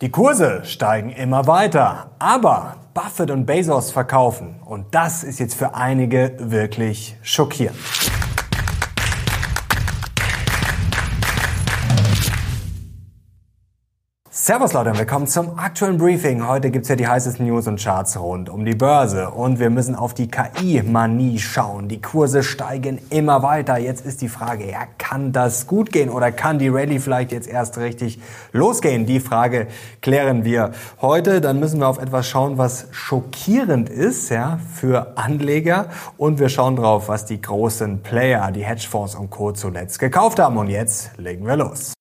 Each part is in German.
Die Kurse steigen immer weiter, aber Buffett und Bezos verkaufen. Und das ist jetzt für einige wirklich schockierend. Servus Leute und willkommen zum aktuellen Briefing. Heute gibt's ja die heißesten News und Charts rund um die Börse. Und wir müssen auf die KI-Manie schauen. Die Kurse steigen immer weiter. Jetzt ist die Frage, ja, kann das gut gehen oder kann die Rallye vielleicht jetzt erst richtig losgehen? Die Frage klären wir heute. Dann müssen wir auf etwas schauen, was schockierend ist ja, für Anleger. Und wir schauen drauf, was die großen Player, die Hedgefonds und Co. zuletzt gekauft haben. Und jetzt legen wir los.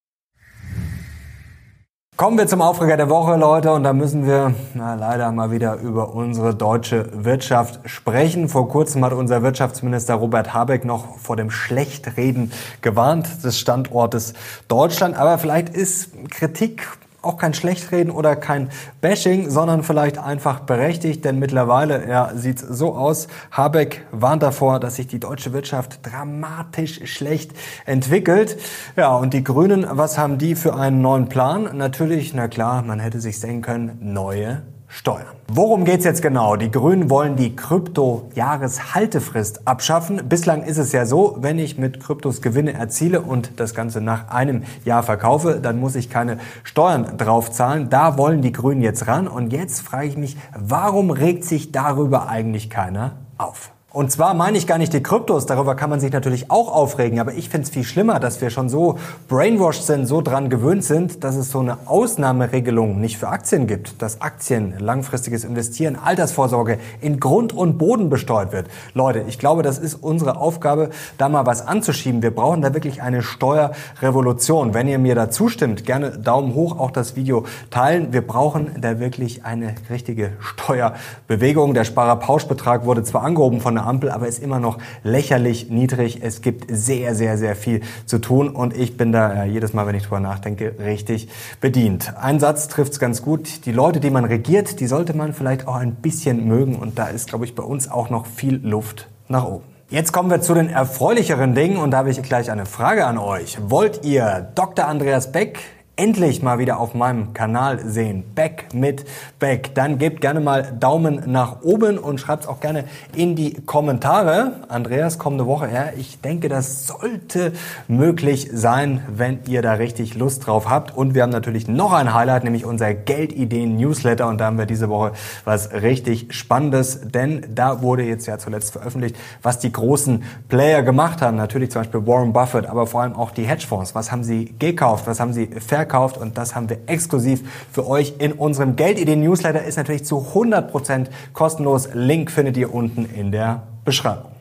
Kommen wir zum Aufreger der Woche, Leute, und da müssen wir na, leider mal wieder über unsere deutsche Wirtschaft sprechen. Vor kurzem hat unser Wirtschaftsminister Robert Habeck noch vor dem Schlechtreden gewarnt des Standortes Deutschland. Aber vielleicht ist Kritik auch kein Schlechtreden oder kein Bashing, sondern vielleicht einfach berechtigt, denn mittlerweile ja, sieht es so aus. Habeck warnt davor, dass sich die deutsche Wirtschaft dramatisch schlecht entwickelt. Ja, und die Grünen, was haben die für einen neuen Plan? Natürlich, na klar, man hätte sich denken können, neue Steuern. Worum geht's jetzt genau? Die Grünen wollen die Krypto-Jahreshaltefrist abschaffen. Bislang ist es ja so, wenn ich mit Kryptos Gewinne erziele und das Ganze nach einem Jahr verkaufe, dann muss ich keine Steuern draufzahlen. Da wollen die Grünen jetzt ran. Und jetzt frage ich mich, warum regt sich darüber eigentlich keiner auf? Und zwar meine ich gar nicht die Kryptos, darüber kann man sich natürlich auch aufregen, aber ich finde es viel schlimmer, dass wir schon so brainwashed sind, so dran gewöhnt sind, dass es so eine Ausnahmeregelung nicht für Aktien gibt, dass Aktien, langfristiges Investieren, Altersvorsorge in Grund und Boden besteuert wird. Leute, ich glaube, das ist unsere Aufgabe, da mal was anzuschieben. Wir brauchen da wirklich eine Steuerrevolution. Wenn ihr mir da zustimmt, gerne Daumen hoch, auch das Video teilen. Wir brauchen da wirklich eine richtige Steuerbewegung. Der Sparerpauschbetrag wurde zwar angehoben von der Ampel, aber ist immer noch lächerlich niedrig. Es gibt sehr, sehr, sehr viel zu tun und ich bin da äh, jedes Mal, wenn ich drüber nachdenke, richtig bedient. Ein Satz trifft es ganz gut. Die Leute, die man regiert, die sollte man vielleicht auch ein bisschen mögen und da ist, glaube ich, bei uns auch noch viel Luft nach oben. Jetzt kommen wir zu den erfreulicheren Dingen und da habe ich gleich eine Frage an euch. Wollt ihr Dr. Andreas Beck endlich mal wieder auf meinem Kanal sehen. Back mit Back. Dann gebt gerne mal Daumen nach oben und schreibt auch gerne in die Kommentare. Andreas, kommende Woche, ja, ich denke, das sollte möglich sein, wenn ihr da richtig Lust drauf habt. Und wir haben natürlich noch ein Highlight, nämlich unser Geldideen-Newsletter. Und da haben wir diese Woche was richtig Spannendes, denn da wurde jetzt ja zuletzt veröffentlicht, was die großen Player gemacht haben. Natürlich zum Beispiel Warren Buffett, aber vor allem auch die Hedgefonds. Was haben sie gekauft? Was haben sie verkauft? Verkauft und das haben wir exklusiv für euch in unserem Geldideen-Newsletter. Ist natürlich zu 100% kostenlos. Link findet ihr unten in der Beschreibung.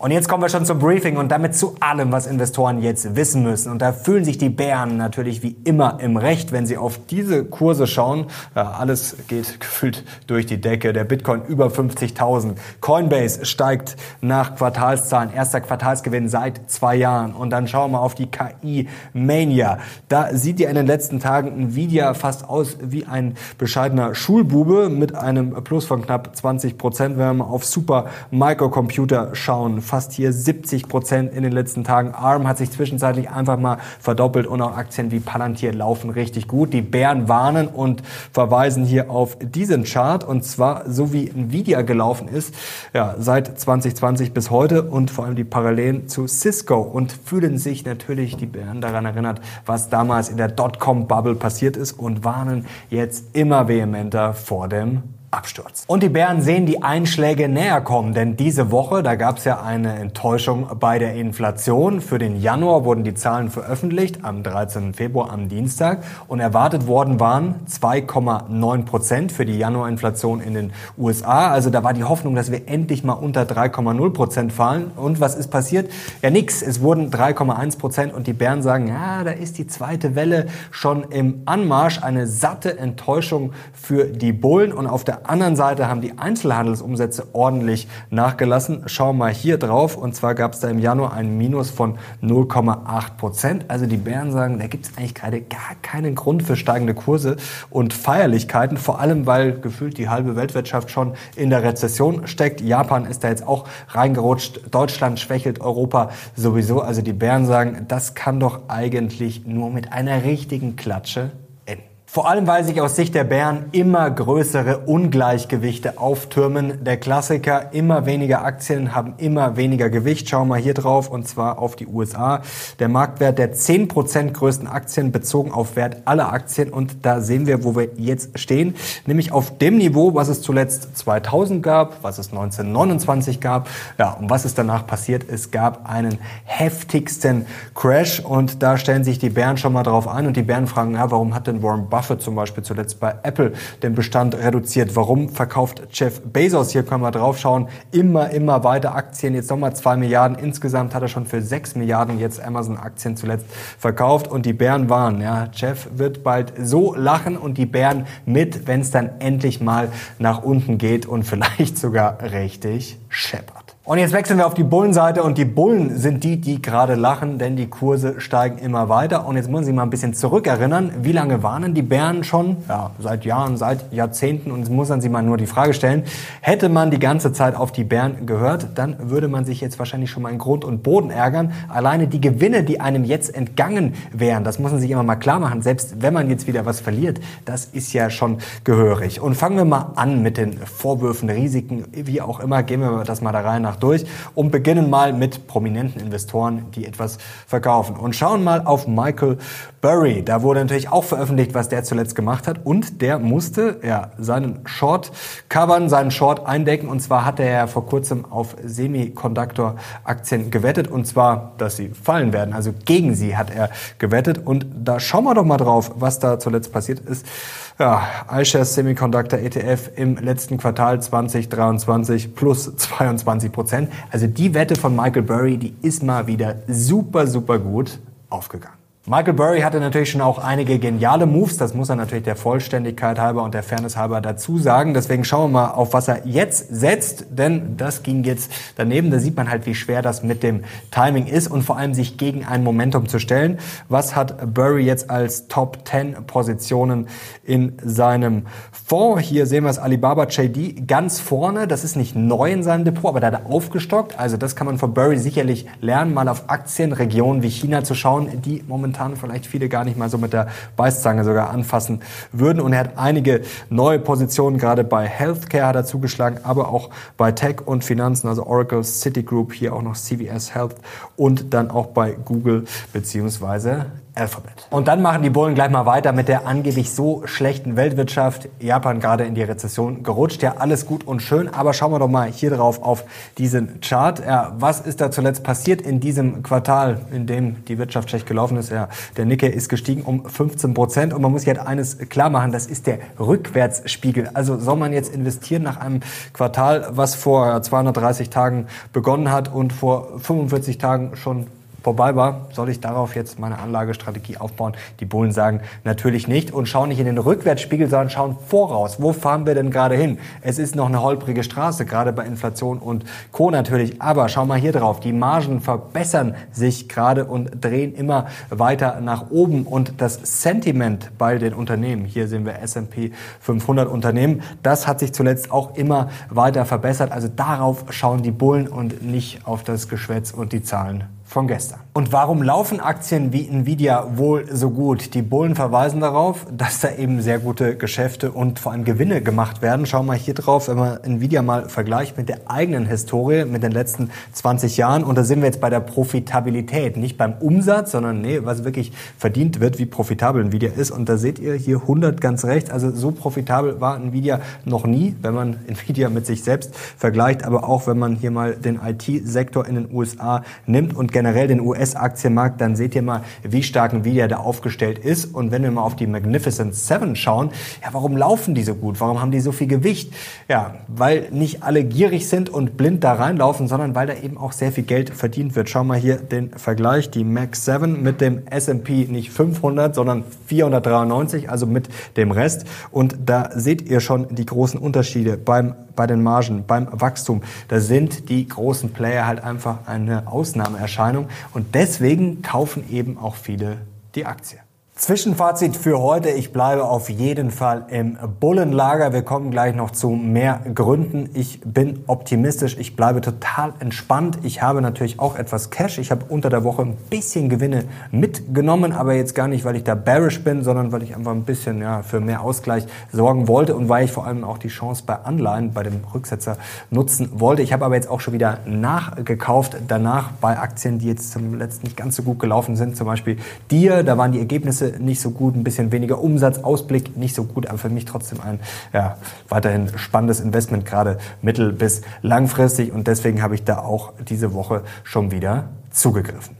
Und jetzt kommen wir schon zum Briefing und damit zu allem, was Investoren jetzt wissen müssen. Und da fühlen sich die Bären natürlich wie immer im Recht, wenn sie auf diese Kurse schauen. Ja, alles geht gefühlt durch die Decke. Der Bitcoin über 50.000. Coinbase steigt nach Quartalszahlen. Erster Quartalsgewinn seit zwei Jahren. Und dann schauen wir auf die KI-Mania. Da sieht ja in den letzten Tagen Nvidia fast aus wie ein bescheidener Schulbube mit einem Plus von knapp 20 Prozent, wenn wir mal auf Super Microcomputer schauen fast hier 70 Prozent in den letzten Tagen. ARM hat sich zwischenzeitlich einfach mal verdoppelt und auch Aktien wie Palantir laufen richtig gut. Die Bären warnen und verweisen hier auf diesen Chart und zwar so wie Nvidia gelaufen ist, ja, seit 2020 bis heute und vor allem die Parallelen zu Cisco und fühlen sich natürlich die Bären daran erinnert, was damals in der Dotcom-Bubble passiert ist und warnen jetzt immer vehementer vor dem Absturz. Und die Bären sehen die Einschläge näher kommen, denn diese Woche, da gab es ja eine Enttäuschung bei der Inflation. Für den Januar wurden die Zahlen veröffentlicht, am 13. Februar, am Dienstag. Und erwartet worden waren 2,9 Prozent für die Januarinflation in den USA. Also da war die Hoffnung, dass wir endlich mal unter 3,0 Prozent fallen. Und was ist passiert? Ja, nix. Es wurden 3,1 Prozent und die Bären sagen, ja, da ist die zweite Welle schon im Anmarsch. Eine satte Enttäuschung für die Bullen. Und auf der der anderen Seite haben die Einzelhandelsumsätze ordentlich nachgelassen. Schauen wir mal hier drauf. Und zwar gab es da im Januar ein Minus von 0,8 Prozent. Also die Bären sagen, da gibt es eigentlich gerade gar keinen Grund für steigende Kurse und Feierlichkeiten. Vor allem, weil gefühlt die halbe Weltwirtschaft schon in der Rezession steckt. Japan ist da jetzt auch reingerutscht. Deutschland schwächelt Europa sowieso. Also die Bären sagen, das kann doch eigentlich nur mit einer richtigen Klatsche vor allem, weil sich aus Sicht der Bären immer größere Ungleichgewichte auftürmen. Der Klassiker, immer weniger Aktien haben immer weniger Gewicht. Schauen wir hier drauf und zwar auf die USA. Der Marktwert der 10% größten Aktien bezogen auf Wert aller Aktien und da sehen wir, wo wir jetzt stehen, nämlich auf dem Niveau, was es zuletzt 2000 gab, was es 1929 gab. Ja, und was ist danach passiert? Es gab einen heftigsten Crash und da stellen sich die Bären schon mal drauf ein und die Bären fragen, ja, warum hat denn Warren Buffett Buffett zum Beispiel zuletzt bei Apple den Bestand reduziert. Warum verkauft Jeff Bezos, hier können wir drauf schauen, immer, immer weiter Aktien, jetzt nochmal zwei Milliarden. Insgesamt hat er schon für sechs Milliarden jetzt Amazon-Aktien zuletzt verkauft und die Bären waren, ja, Jeff wird bald so lachen und die Bären mit, wenn es dann endlich mal nach unten geht und vielleicht sogar richtig scheppert. Und jetzt wechseln wir auf die Bullenseite und die Bullen sind die, die gerade lachen, denn die Kurse steigen immer weiter. Und jetzt muss ich mal ein bisschen zurückerinnern, wie lange warnen die Bären schon? Ja, seit Jahren, seit Jahrzehnten. Und jetzt muss man sich mal nur die Frage stellen, hätte man die ganze Zeit auf die Bären gehört, dann würde man sich jetzt wahrscheinlich schon mal in Grund und Boden ärgern. Alleine die Gewinne, die einem jetzt entgangen wären, das muss man sich immer mal klar machen. Selbst wenn man jetzt wieder was verliert, das ist ja schon gehörig. Und fangen wir mal an mit den Vorwürfen, Risiken, wie auch immer, gehen wir das mal da rein nach durch und beginnen mal mit prominenten Investoren, die etwas verkaufen. Und schauen mal auf Michael Burry. Da wurde natürlich auch veröffentlicht, was der zuletzt gemacht hat. Und der musste ja, seinen Short covern, seinen Short eindecken. Und zwar hat er vor kurzem auf Semiconductor-Aktien gewettet. Und zwar, dass sie fallen werden. Also gegen sie hat er gewettet. Und da schauen wir doch mal drauf, was da zuletzt passiert ist. Ja, iShares Semiconductor ETF im letzten Quartal 2023 plus 22 Prozent. Also die Wette von Michael Burry, die ist mal wieder super, super gut aufgegangen. Michael Burry hatte natürlich schon auch einige geniale Moves, das muss er natürlich der Vollständigkeit halber und der Fairness halber dazu sagen. Deswegen schauen wir mal, auf was er jetzt setzt, denn das ging jetzt daneben. Da sieht man halt, wie schwer das mit dem Timing ist und vor allem sich gegen ein Momentum zu stellen. Was hat Burry jetzt als Top 10 Positionen in seinem Fonds? Hier sehen wir das Alibaba JD ganz vorne. Das ist nicht neu in seinem Depot, aber da hat er aufgestockt. Also das kann man von Burry sicherlich lernen, mal auf Aktienregionen wie China zu schauen, die momentan momentan vielleicht viele gar nicht mal so mit der Beißzange sogar anfassen würden. Und er hat einige neue Positionen, gerade bei Healthcare hat er zugeschlagen, aber auch bei Tech und Finanzen, also Oracle, Citigroup, hier auch noch CVS Health und dann auch bei Google beziehungsweise Alphabet. Und dann machen die Bullen gleich mal weiter mit der angeblich so schlechten Weltwirtschaft. Japan gerade in die Rezession gerutscht. Ja, alles gut und schön. Aber schauen wir doch mal hier drauf auf diesen Chart. Ja, was ist da zuletzt passiert in diesem Quartal, in dem die Wirtschaft schlecht gelaufen ist? Ja, der Nikkei ist gestiegen um 15 Prozent. Und man muss halt eines klar machen, das ist der Rückwärtsspiegel. Also soll man jetzt investieren nach einem Quartal, was vor 230 Tagen begonnen hat und vor 45 Tagen schon vorbei war, soll ich darauf jetzt meine Anlagestrategie aufbauen? Die Bullen sagen natürlich nicht und schauen nicht in den Rückwärtsspiegel, sondern schauen voraus. Wo fahren wir denn gerade hin? Es ist noch eine holprige Straße, gerade bei Inflation und Co. natürlich. Aber schau mal hier drauf. Die Margen verbessern sich gerade und drehen immer weiter nach oben. Und das Sentiment bei den Unternehmen, hier sehen wir S&P 500 Unternehmen, das hat sich zuletzt auch immer weiter verbessert. Also darauf schauen die Bullen und nicht auf das Geschwätz und die Zahlen von gestern. Und warum laufen Aktien wie Nvidia wohl so gut? Die Bullen verweisen darauf, dass da eben sehr gute Geschäfte und vor allem Gewinne gemacht werden. Schau mal hier drauf, wenn man Nvidia mal vergleicht mit der eigenen Historie, mit den letzten 20 Jahren. Und da sind wir jetzt bei der Profitabilität, nicht beim Umsatz, sondern nee, was wirklich verdient wird, wie profitabel Nvidia ist. Und da seht ihr hier 100 ganz rechts. Also so profitabel war Nvidia noch nie, wenn man Nvidia mit sich selbst vergleicht, aber auch wenn man hier mal den IT-Sektor in den USA nimmt und generell den US US-Aktienmarkt, dann seht ihr mal, wie stark Nvidia da aufgestellt ist. Und wenn wir mal auf die Magnificent Seven schauen, ja, warum laufen die so gut? Warum haben die so viel Gewicht? Ja, weil nicht alle gierig sind und blind da reinlaufen, sondern weil da eben auch sehr viel Geld verdient wird. Schau mal hier den Vergleich, die Mag 7 mit dem S&P nicht 500, sondern 493, also mit dem Rest. Und da seht ihr schon die großen Unterschiede beim, bei den Margen, beim Wachstum. Da sind die großen Player halt einfach eine Ausnahmeerscheinung. Und deswegen kaufen eben auch viele die Aktie. Zwischenfazit für heute. Ich bleibe auf jeden Fall im Bullenlager. Wir kommen gleich noch zu mehr Gründen. Ich bin optimistisch. Ich bleibe total entspannt. Ich habe natürlich auch etwas Cash. Ich habe unter der Woche ein bisschen Gewinne mitgenommen, aber jetzt gar nicht, weil ich da bearish bin, sondern weil ich einfach ein bisschen ja, für mehr Ausgleich sorgen wollte und weil ich vor allem auch die Chance bei Anleihen, bei dem Rücksetzer nutzen wollte. Ich habe aber jetzt auch schon wieder nachgekauft danach bei Aktien, die jetzt zum letzten nicht ganz so gut gelaufen sind. Zum Beispiel dir, da waren die Ergebnisse nicht so gut, ein bisschen weniger Umsatz, Ausblick nicht so gut, aber für mich trotzdem ein ja, weiterhin spannendes Investment, gerade mittel- bis langfristig. Und deswegen habe ich da auch diese Woche schon wieder zugegriffen.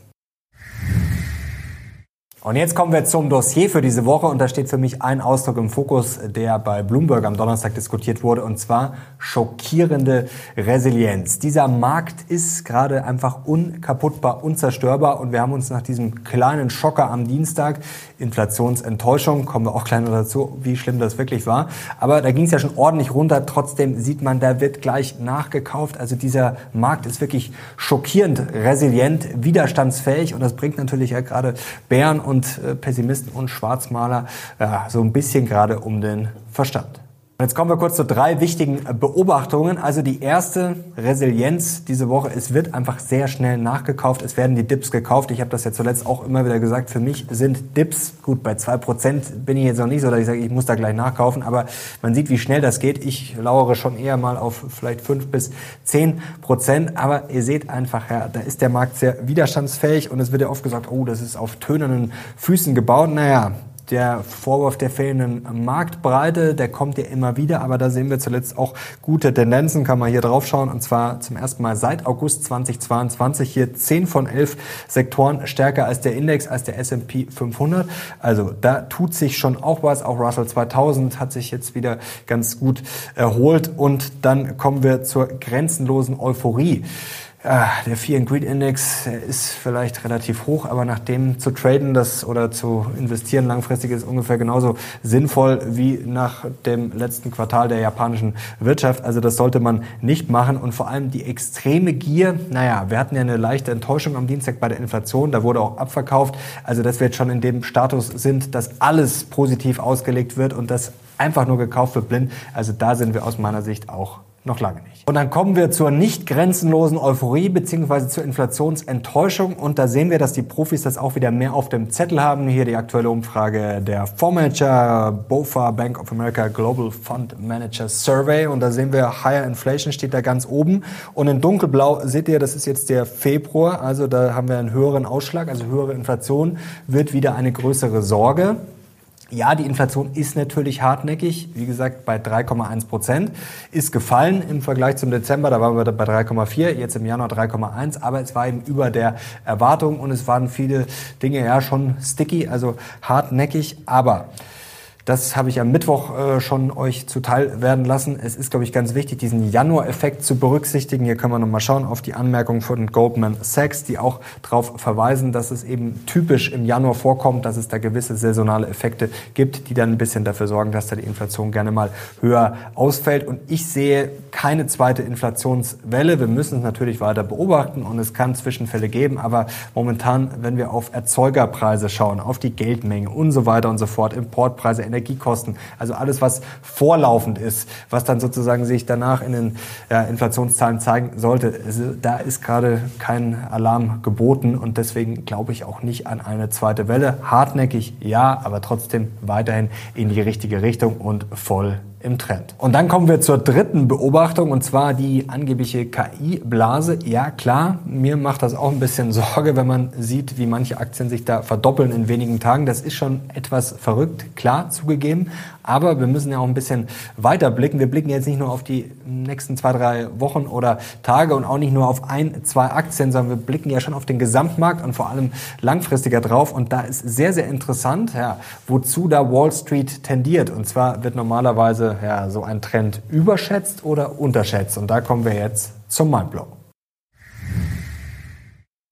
Und jetzt kommen wir zum Dossier für diese Woche und da steht für mich ein Ausdruck im Fokus, der bei Bloomberg am Donnerstag diskutiert wurde und zwar schockierende Resilienz. Dieser Markt ist gerade einfach unkaputtbar, unzerstörbar und wir haben uns nach diesem kleinen Schocker am Dienstag, Inflationsenttäuschung, kommen wir auch noch dazu, wie schlimm das wirklich war, aber da ging es ja schon ordentlich runter, trotzdem sieht man, da wird gleich nachgekauft, also dieser Markt ist wirklich schockierend resilient, widerstandsfähig. Und das bringt natürlich ja gerade Bären und äh, Pessimisten und Schwarzmaler ja, so ein bisschen gerade um den Verstand. Jetzt kommen wir kurz zu drei wichtigen Beobachtungen. Also die erste Resilienz diese Woche, es wird einfach sehr schnell nachgekauft. Es werden die Dips gekauft. Ich habe das ja zuletzt auch immer wieder gesagt. Für mich sind Dips, gut, bei zwei Prozent bin ich jetzt noch nicht so, dass ich sage, ich muss da gleich nachkaufen. Aber man sieht, wie schnell das geht. Ich lauere schon eher mal auf vielleicht fünf bis zehn Prozent. Aber ihr seht einfach, ja, da ist der Markt sehr widerstandsfähig. Und es wird ja oft gesagt, oh, das ist auf tönernen Füßen gebaut. Naja, der Vorwurf der fehlenden Marktbreite, der kommt ja immer wieder, aber da sehen wir zuletzt auch gute Tendenzen, kann man hier drauf schauen, und zwar zum ersten Mal seit August 2022 hier 10 von 11 Sektoren stärker als der Index, als der S&P 500. Also da tut sich schon auch was, auch Russell 2000 hat sich jetzt wieder ganz gut erholt und dann kommen wir zur grenzenlosen Euphorie. Ja, der Fear and Greed Index ist vielleicht relativ hoch, aber nach dem zu traden das oder zu investieren langfristig ist ungefähr genauso sinnvoll wie nach dem letzten Quartal der japanischen Wirtschaft. Also das sollte man nicht machen und vor allem die extreme Gier. Naja, wir hatten ja eine leichte Enttäuschung am Dienstag bei der Inflation, da wurde auch abverkauft. Also dass wir jetzt schon in dem Status sind, dass alles positiv ausgelegt wird und das einfach nur gekauft wird blind. Also da sind wir aus meiner Sicht auch noch lange nicht. Und dann kommen wir zur nicht grenzenlosen Euphorie bzw. zur Inflationsenttäuschung. Und da sehen wir, dass die Profis das auch wieder mehr auf dem Zettel haben. Hier die aktuelle Umfrage der Fondsmanager BOFA Bank of America Global Fund Manager Survey. Und da sehen wir, Higher Inflation steht da ganz oben. Und in dunkelblau seht ihr, das ist jetzt der Februar. Also da haben wir einen höheren Ausschlag, also höhere Inflation wird wieder eine größere Sorge. Ja, die Inflation ist natürlich hartnäckig. Wie gesagt, bei 3,1 Prozent ist gefallen im Vergleich zum Dezember. Da waren wir bei 3,4, jetzt im Januar 3,1. Aber es war eben über der Erwartung und es waren viele Dinge ja schon sticky, also hartnäckig. Aber das habe ich am Mittwoch äh, schon euch zuteil werden lassen. Es ist, glaube ich, ganz wichtig, diesen Januar-Effekt zu berücksichtigen. Hier können wir nochmal schauen auf die Anmerkungen von Goldman Sachs, die auch darauf verweisen, dass es eben typisch im Januar vorkommt, dass es da gewisse saisonale Effekte gibt, die dann ein bisschen dafür sorgen, dass da die Inflation gerne mal höher ausfällt. Und ich sehe keine zweite Inflationswelle. Wir müssen es natürlich weiter beobachten und es kann Zwischenfälle geben. Aber momentan, wenn wir auf Erzeugerpreise schauen, auf die Geldmenge und so weiter und so fort, Importpreise, Energiekosten, also alles, was vorlaufend ist, was dann sozusagen sich danach in den ja, Inflationszahlen zeigen sollte. Also, da ist gerade kein Alarm geboten und deswegen glaube ich auch nicht an eine zweite Welle. Hartnäckig ja, aber trotzdem weiterhin in die richtige Richtung und voll im Trend. Und dann kommen wir zur dritten Beobachtung und zwar die angebliche KI-Blase. Ja klar, mir macht das auch ein bisschen Sorge, wenn man sieht, wie manche Aktien sich da verdoppeln in wenigen Tagen. Das ist schon etwas verrückt, klar zugegeben. Aber wir müssen ja auch ein bisschen weiter blicken. Wir blicken jetzt nicht nur auf die nächsten zwei, drei Wochen oder Tage und auch nicht nur auf ein, zwei Aktien, sondern wir blicken ja schon auf den Gesamtmarkt und vor allem langfristiger drauf. Und da ist sehr, sehr interessant, ja, wozu da Wall Street tendiert. Und zwar wird normalerweise ja, so ein Trend überschätzt oder unterschätzt. Und da kommen wir jetzt zum Mindblow.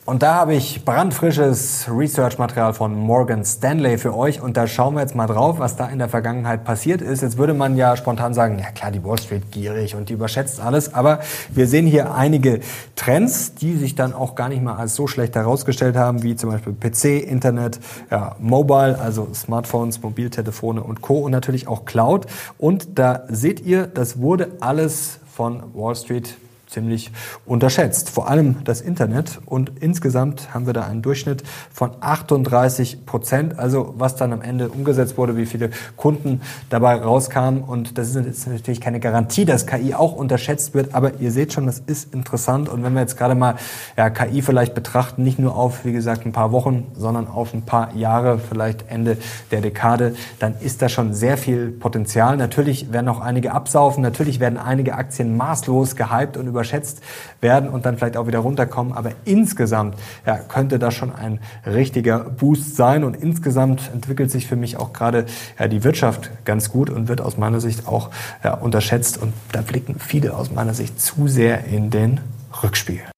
Und da habe ich brandfrisches Research-Material von Morgan Stanley für euch und da schauen wir jetzt mal drauf, was da in der Vergangenheit passiert ist. Jetzt würde man ja spontan sagen, ja klar, die Wall Street gierig und die überschätzt alles, aber wir sehen hier einige Trends, die sich dann auch gar nicht mal als so schlecht herausgestellt haben, wie zum Beispiel PC, Internet, ja, Mobile, also Smartphones, Mobiltelefone und Co. und natürlich auch Cloud. Und da seht ihr, das wurde alles von Wall Street ziemlich unterschätzt. Vor allem das Internet. Und insgesamt haben wir da einen Durchschnitt von 38 Prozent. Also was dann am Ende umgesetzt wurde, wie viele Kunden dabei rauskamen. Und das ist natürlich keine Garantie, dass KI auch unterschätzt wird. Aber ihr seht schon, das ist interessant. Und wenn wir jetzt gerade mal ja, KI vielleicht betrachten, nicht nur auf, wie gesagt, ein paar Wochen, sondern auf ein paar Jahre, vielleicht Ende der Dekade, dann ist da schon sehr viel Potenzial. Natürlich werden auch einige absaufen. Natürlich werden einige Aktien maßlos gehypt und überschätzt werden und dann vielleicht auch wieder runterkommen. Aber insgesamt ja, könnte das schon ein richtiger Boost sein. Und insgesamt entwickelt sich für mich auch gerade ja, die Wirtschaft ganz gut und wird aus meiner Sicht auch ja, unterschätzt. Und da blicken viele aus meiner Sicht zu sehr in den Rückspiegel.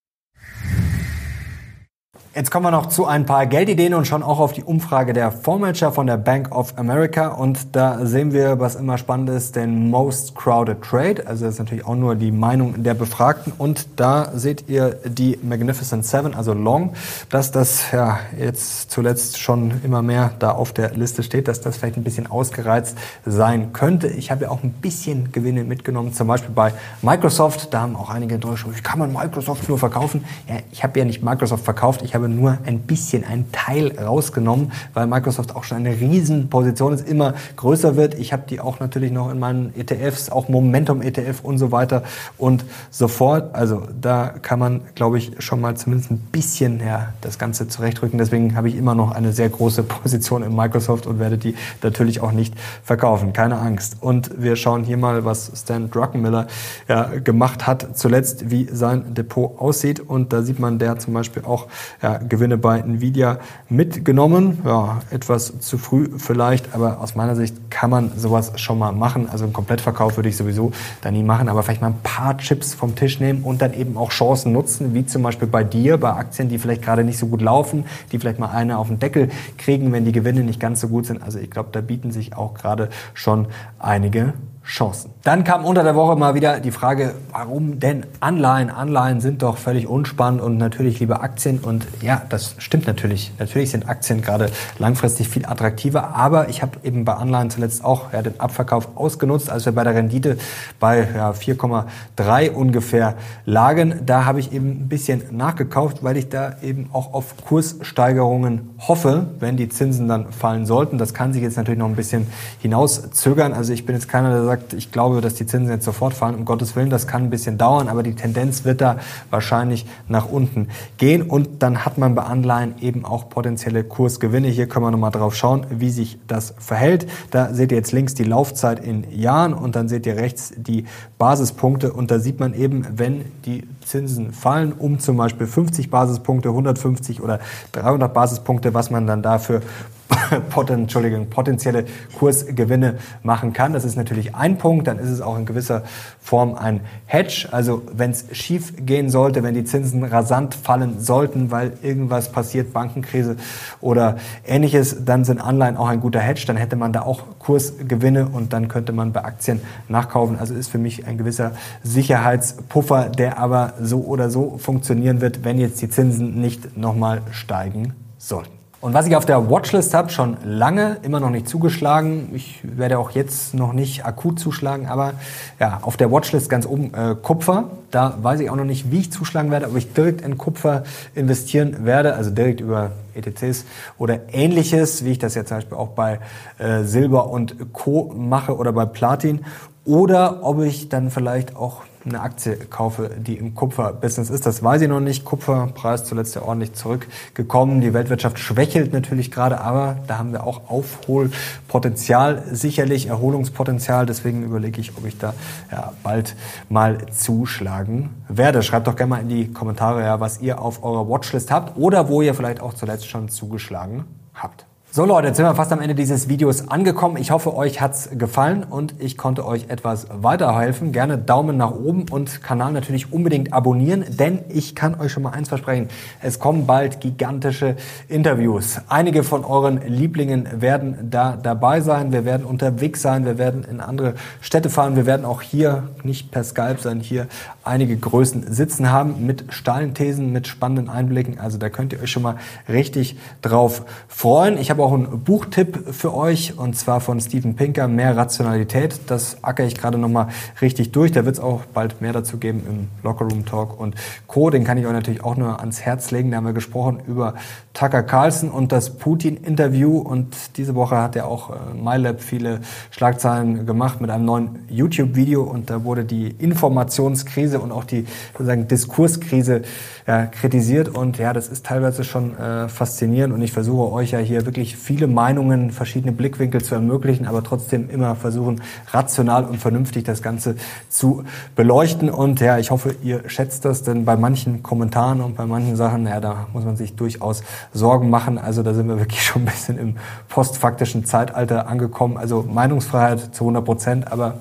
Jetzt kommen wir noch zu ein paar Geldideen und schauen auch auf die Umfrage der Fondsmanager von der Bank of America. Und da sehen wir, was immer spannend ist, den Most Crowded Trade. Also das ist natürlich auch nur die Meinung der Befragten. Und da seht ihr die Magnificent Seven, also Long, dass das ja jetzt zuletzt schon immer mehr da auf der Liste steht, dass das vielleicht ein bisschen ausgereizt sein könnte. Ich habe ja auch ein bisschen Gewinne mitgenommen, zum Beispiel bei Microsoft. Da haben auch einige Deutsche, wie kann man Microsoft nur verkaufen? Ja, ich habe ja nicht Microsoft verkauft, ich habe nur ein bisschen, ein Teil rausgenommen, weil Microsoft auch schon eine Riesenposition ist, immer größer wird. Ich habe die auch natürlich noch in meinen ETFs, auch Momentum ETF und so weiter und so fort. Also da kann man, glaube ich, schon mal zumindest ein bisschen ja, das Ganze zurechtrücken. Deswegen habe ich immer noch eine sehr große Position in Microsoft und werde die natürlich auch nicht verkaufen. Keine Angst. Und wir schauen hier mal, was Stan Druckenmiller ja, gemacht hat zuletzt, wie sein Depot aussieht. Und da sieht man, der zum Beispiel auch ja, Gewinne bei Nvidia mitgenommen. Ja, etwas zu früh vielleicht, aber aus meiner Sicht kann man sowas schon mal machen. Also einen Komplettverkauf würde ich sowieso da nie machen, aber vielleicht mal ein paar Chips vom Tisch nehmen und dann eben auch Chancen nutzen, wie zum Beispiel bei dir, bei Aktien, die vielleicht gerade nicht so gut laufen, die vielleicht mal eine auf den Deckel kriegen, wenn die Gewinne nicht ganz so gut sind. Also ich glaube, da bieten sich auch gerade schon einige Chancen. Dann kam unter der Woche mal wieder die Frage, warum denn Anleihen? Anleihen sind doch völlig unspannend und natürlich lieber Aktien. Und ja, das stimmt natürlich. Natürlich sind Aktien gerade langfristig viel attraktiver. Aber ich habe eben bei Anleihen zuletzt auch ja, den Abverkauf ausgenutzt, als wir bei der Rendite bei ja, 4,3 ungefähr lagen. Da habe ich eben ein bisschen nachgekauft, weil ich da eben auch auf Kurssteigerungen hoffe, wenn die Zinsen dann fallen sollten. Das kann sich jetzt natürlich noch ein bisschen hinauszögern. Also ich bin jetzt keiner, der sagt, sagt, ich glaube, dass die Zinsen jetzt sofort fallen. Um Gottes Willen, das kann ein bisschen dauern, aber die Tendenz wird da wahrscheinlich nach unten gehen. Und dann hat man bei Anleihen eben auch potenzielle Kursgewinne. Hier können wir nochmal drauf schauen, wie sich das verhält. Da seht ihr jetzt links die Laufzeit in Jahren und dann seht ihr rechts die Basispunkte. Und da sieht man eben, wenn die Zinsen fallen, um zum Beispiel 50 Basispunkte, 150 oder 300 Basispunkte, was man dann dafür poten, Entschuldigung, potenzielle Kursgewinne machen kann. Das ist natürlich ein Punkt. Dann ist es auch in gewisser Form ein Hedge. Also wenn es schief gehen sollte, wenn die Zinsen rasant fallen sollten, weil irgendwas passiert, Bankenkrise oder ähnliches, dann sind Anleihen auch ein guter Hedge. Dann hätte man da auch Kursgewinne und dann könnte man bei Aktien nachkaufen. Also ist für mich ein gewisser Sicherheitspuffer, der aber so oder so funktionieren wird, wenn jetzt die Zinsen nicht nochmal steigen sollten. Und was ich auf der Watchlist habe, schon lange, immer noch nicht zugeschlagen. Ich werde auch jetzt noch nicht akut zuschlagen, aber ja, auf der Watchlist ganz oben äh, Kupfer. Da weiß ich auch noch nicht, wie ich zuschlagen werde, ob ich direkt in Kupfer investieren werde, also direkt über ETCs oder ähnliches, wie ich das ja zum Beispiel auch bei äh, Silber und Co. mache oder bei Platin. Oder ob ich dann vielleicht auch eine Aktie kaufe, die im Kupferbusiness ist. Das weiß ich noch nicht. Kupferpreis zuletzt ja ordentlich zurückgekommen. Die Weltwirtschaft schwächelt natürlich gerade, aber da haben wir auch Aufholpotenzial, sicherlich Erholungspotenzial. Deswegen überlege ich, ob ich da ja, bald mal zuschlagen werde. Schreibt doch gerne mal in die Kommentare, ja, was ihr auf eurer Watchlist habt oder wo ihr vielleicht auch zuletzt schon zugeschlagen habt. So Leute, jetzt sind wir fast am Ende dieses Videos angekommen. Ich hoffe, euch hat's gefallen und ich konnte euch etwas weiterhelfen. Gerne Daumen nach oben und Kanal natürlich unbedingt abonnieren, denn ich kann euch schon mal eins versprechen. Es kommen bald gigantische Interviews. Einige von euren Lieblingen werden da dabei sein. Wir werden unterwegs sein. Wir werden in andere Städte fahren. Wir werden auch hier, nicht per Skype, sondern hier einige Größen sitzen haben mit steilen Thesen, mit spannenden Einblicken. Also da könnt ihr euch schon mal richtig drauf freuen. Ich habe auch einen Buchtipp für euch und zwar von Steven Pinker, Mehr Rationalität. Das acker ich gerade nochmal richtig durch. Da wird es auch bald mehr dazu geben im Lockerroom Talk und Co. Den kann ich euch natürlich auch nur ans Herz legen. Da haben wir gesprochen über Tucker Carlson und das Putin-Interview und diese Woche hat er auch äh, MyLab viele Schlagzeilen gemacht mit einem neuen YouTube-Video und da wurde die Informationskrise und auch die sozusagen Diskurskrise ja, kritisiert und ja, das ist teilweise schon äh, faszinierend und ich versuche euch ja hier wirklich viele Meinungen, verschiedene Blickwinkel zu ermöglichen, aber trotzdem immer versuchen, rational und vernünftig das Ganze zu beleuchten. Und ja, ich hoffe, ihr schätzt das, denn bei manchen Kommentaren und bei manchen Sachen, ja, da muss man sich durchaus Sorgen machen. Also da sind wir wirklich schon ein bisschen im postfaktischen Zeitalter angekommen. Also Meinungsfreiheit zu 100 Prozent, aber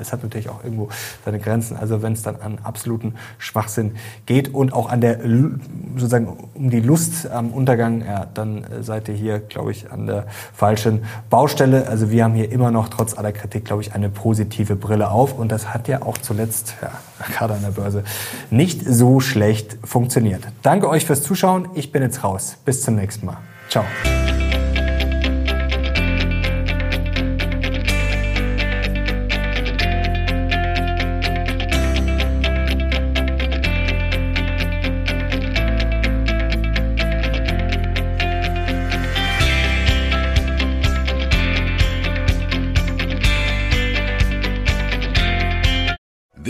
es hat natürlich auch irgendwo seine Grenzen. Also wenn es dann an absoluten Schwachsinn geht und auch an der sozusagen um die Lust am Untergang, ja, dann äh, seid ihr hier, glaube ich, an der falschen Baustelle. Also wir haben hier immer noch trotz aller Kritik, glaube ich, eine positive Brille auf und das hat ja auch zuletzt, ja, gerade an der Börse, nicht so schlecht funktioniert. Danke euch fürs Zuschauen. Ich bin jetzt raus. Bis zum nächsten Mal. Ciao.